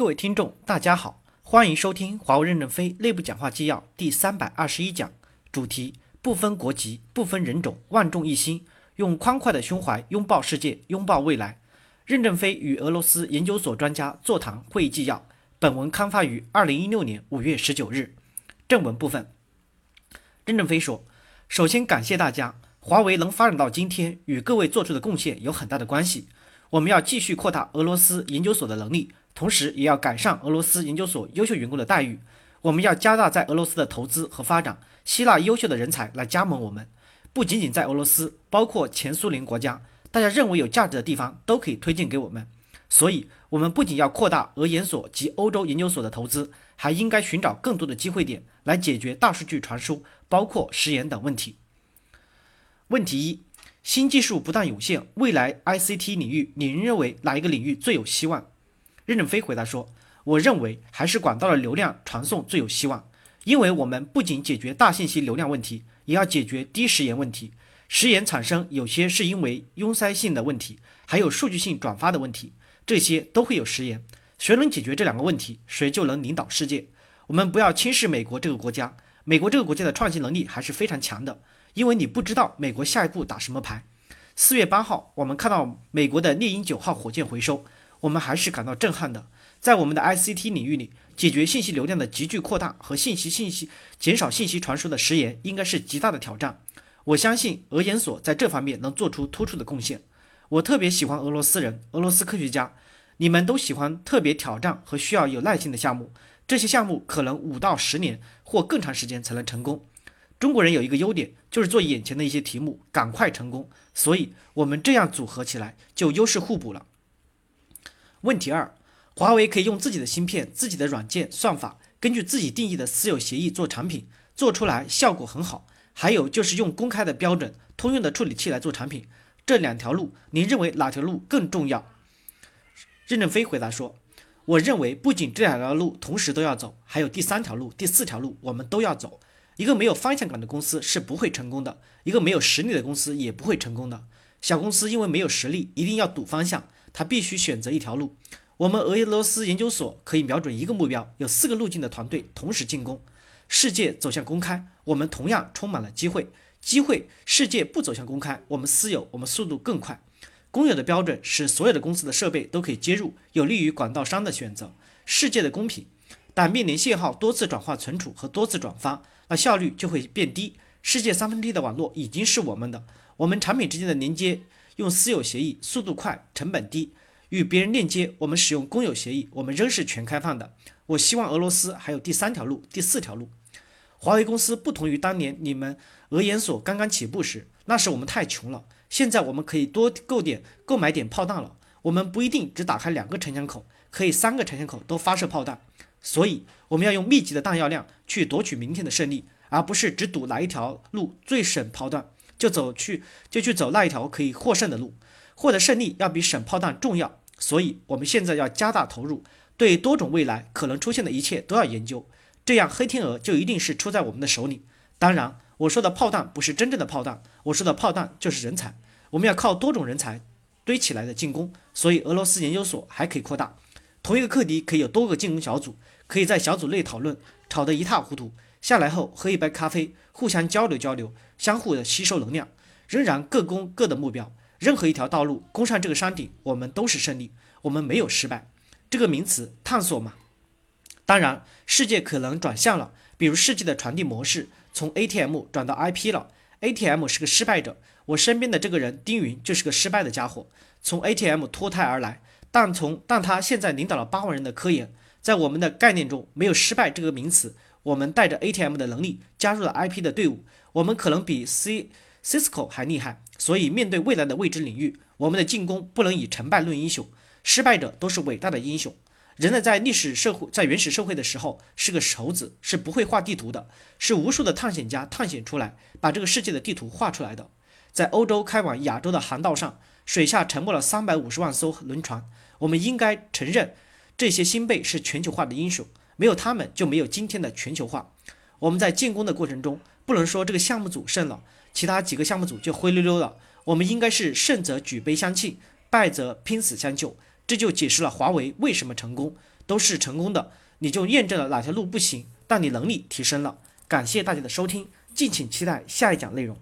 各位听众，大家好，欢迎收听华为任正非内部讲话纪要第三百二十一讲，主题不分国籍、不分人种，万众一心，用宽快的胸怀拥抱世界，拥抱未来。任正非与俄罗斯研究所专家座谈会议纪要。本文刊发于二零一六年五月十九日。正文部分，任正非说：“首先感谢大家，华为能发展到今天，与各位做出的贡献有很大的关系。我们要继续扩大俄罗斯研究所的能力。”同时，也要改善俄罗斯研究所优秀员工的待遇。我们要加大在俄罗斯的投资和发展，吸纳优秀的人才来加盟我们。不仅仅在俄罗斯，包括前苏联国家，大家认为有价值的地方都可以推荐给我们。所以，我们不仅要扩大俄研所及欧洲研究所的投资，还应该寻找更多的机会点来解决大数据传输、包括食盐等问题。问题一：新技术不断涌现，未来 ICT 领域，您认为哪一个领域最有希望？任正非回答说：“我认为还是管道的流量传送最有希望，因为我们不仅解决大信息流量问题，也要解决低时延问题。时延产生有些是因为拥塞性的问题，还有数据性转发的问题，这些都会有时延。谁能解决这两个问题，谁就能领导世界。我们不要轻视美国这个国家，美国这个国家的创新能力还是非常强的，因为你不知道美国下一步打什么牌。四月八号，我们看到美国的猎鹰九号火箭回收。”我们还是感到震撼的，在我们的 ICT 领域里，解决信息流量的急剧扩大和信息信息减少信息传输的时延，应该是极大的挑战。我相信俄研所在这方面能做出突出的贡献。我特别喜欢俄罗斯人、俄罗斯科学家，你们都喜欢特别挑战和需要有耐心的项目。这些项目可能五到十年或更长时间才能成功。中国人有一个优点，就是做眼前的一些题目赶快成功，所以我们这样组合起来就优势互补了。问题二，华为可以用自己的芯片、自己的软件算法，根据自己定义的私有协议做产品，做出来效果很好。还有就是用公开的标准、通用的处理器来做产品。这两条路，您认为哪条路更重要？任正非回答说：“我认为不仅这两条路同时都要走，还有第三条路、第四条路，我们都要走。一个没有方向感的公司是不会成功的，一个没有实力的公司也不会成功的。小公司因为没有实力，一定要赌方向。”他必须选择一条路。我们俄罗斯研究所可以瞄准一个目标，有四个路径的团队同时进攻。世界走向公开，我们同样充满了机会。机会，世界不走向公开，我们私有，我们速度更快。公有的标准使所有的公司的设备都可以接入，有利于管道商的选择。世界的公平，但面临信号多次转化存储和多次转发，那效率就会变低。世界三分之一的网络已经是我们的，我们产品之间的连接。用私有协议，速度快，成本低，与别人链接。我们使用公有协议，我们仍是全开放的。我希望俄罗斯还有第三条路、第四条路。华为公司不同于当年你们俄研所刚刚起步时，那时我们太穷了。现在我们可以多购点、购买点炮弹了。我们不一定只打开两个城墙口，可以三个城墙口都发射炮弹。所以我们要用密集的弹药量去夺取明天的胜利，而不是只赌哪一条路最省炮弹。就走去，就去走那一条可以获胜的路，获得胜利要比省炮弹重要。所以，我们现在要加大投入，对多种未来可能出现的一切都要研究，这样黑天鹅就一定是出在我们的手里。当然，我说的炮弹不是真正的炮弹，我说的炮弹就是人才。我们要靠多种人才堆起来的进攻，所以俄罗斯研究所还可以扩大。同一个课题可以有多个进攻小组，可以在小组内讨论，吵得一塌糊涂。下来后喝一杯咖啡，互相交流交流，相互的吸收能量，仍然各攻各的目标。任何一条道路攻上这个山顶，我们都是胜利，我们没有失败。这个名词探索嘛。当然，世界可能转向了，比如世界的传递模式从 ATM 转到 IP 了。ATM 是个失败者，我身边的这个人丁云就是个失败的家伙，从 ATM 脱胎而来，但从但他现在领导了八万人的科研，在我们的概念中没有失败这个名词。我们带着 ATM 的能力加入了 IP 的队伍，我们可能比 C Cisco 还厉害。所以，面对未来的未知领域，我们的进攻不能以成败论英雄，失败者都是伟大的英雄。人类在历史社会，在原始社会的时候是个猴子，是不会画地图的，是无数的探险家探险出来，把这个世界的地图画出来的。在欧洲开往亚洲的航道上，水下沉没了三百五十万艘轮船。我们应该承认，这些新辈是全球化的英雄。没有他们，就没有今天的全球化。我们在进攻的过程中，不能说这个项目组胜了，其他几个项目组就灰溜溜了。我们应该是胜则举杯相庆，败则拼死相救。这就解释了华为为什么成功，都是成功的，你就验证了哪条路不行，但你能力提升了。感谢大家的收听，敬请期待下一讲内容。